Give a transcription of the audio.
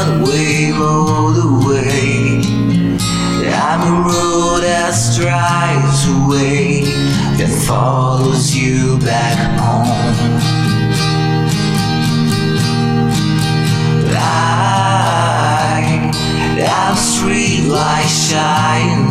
one wave all the way. I'm a road that strides away, that follows you back home. I, that streetlight shine.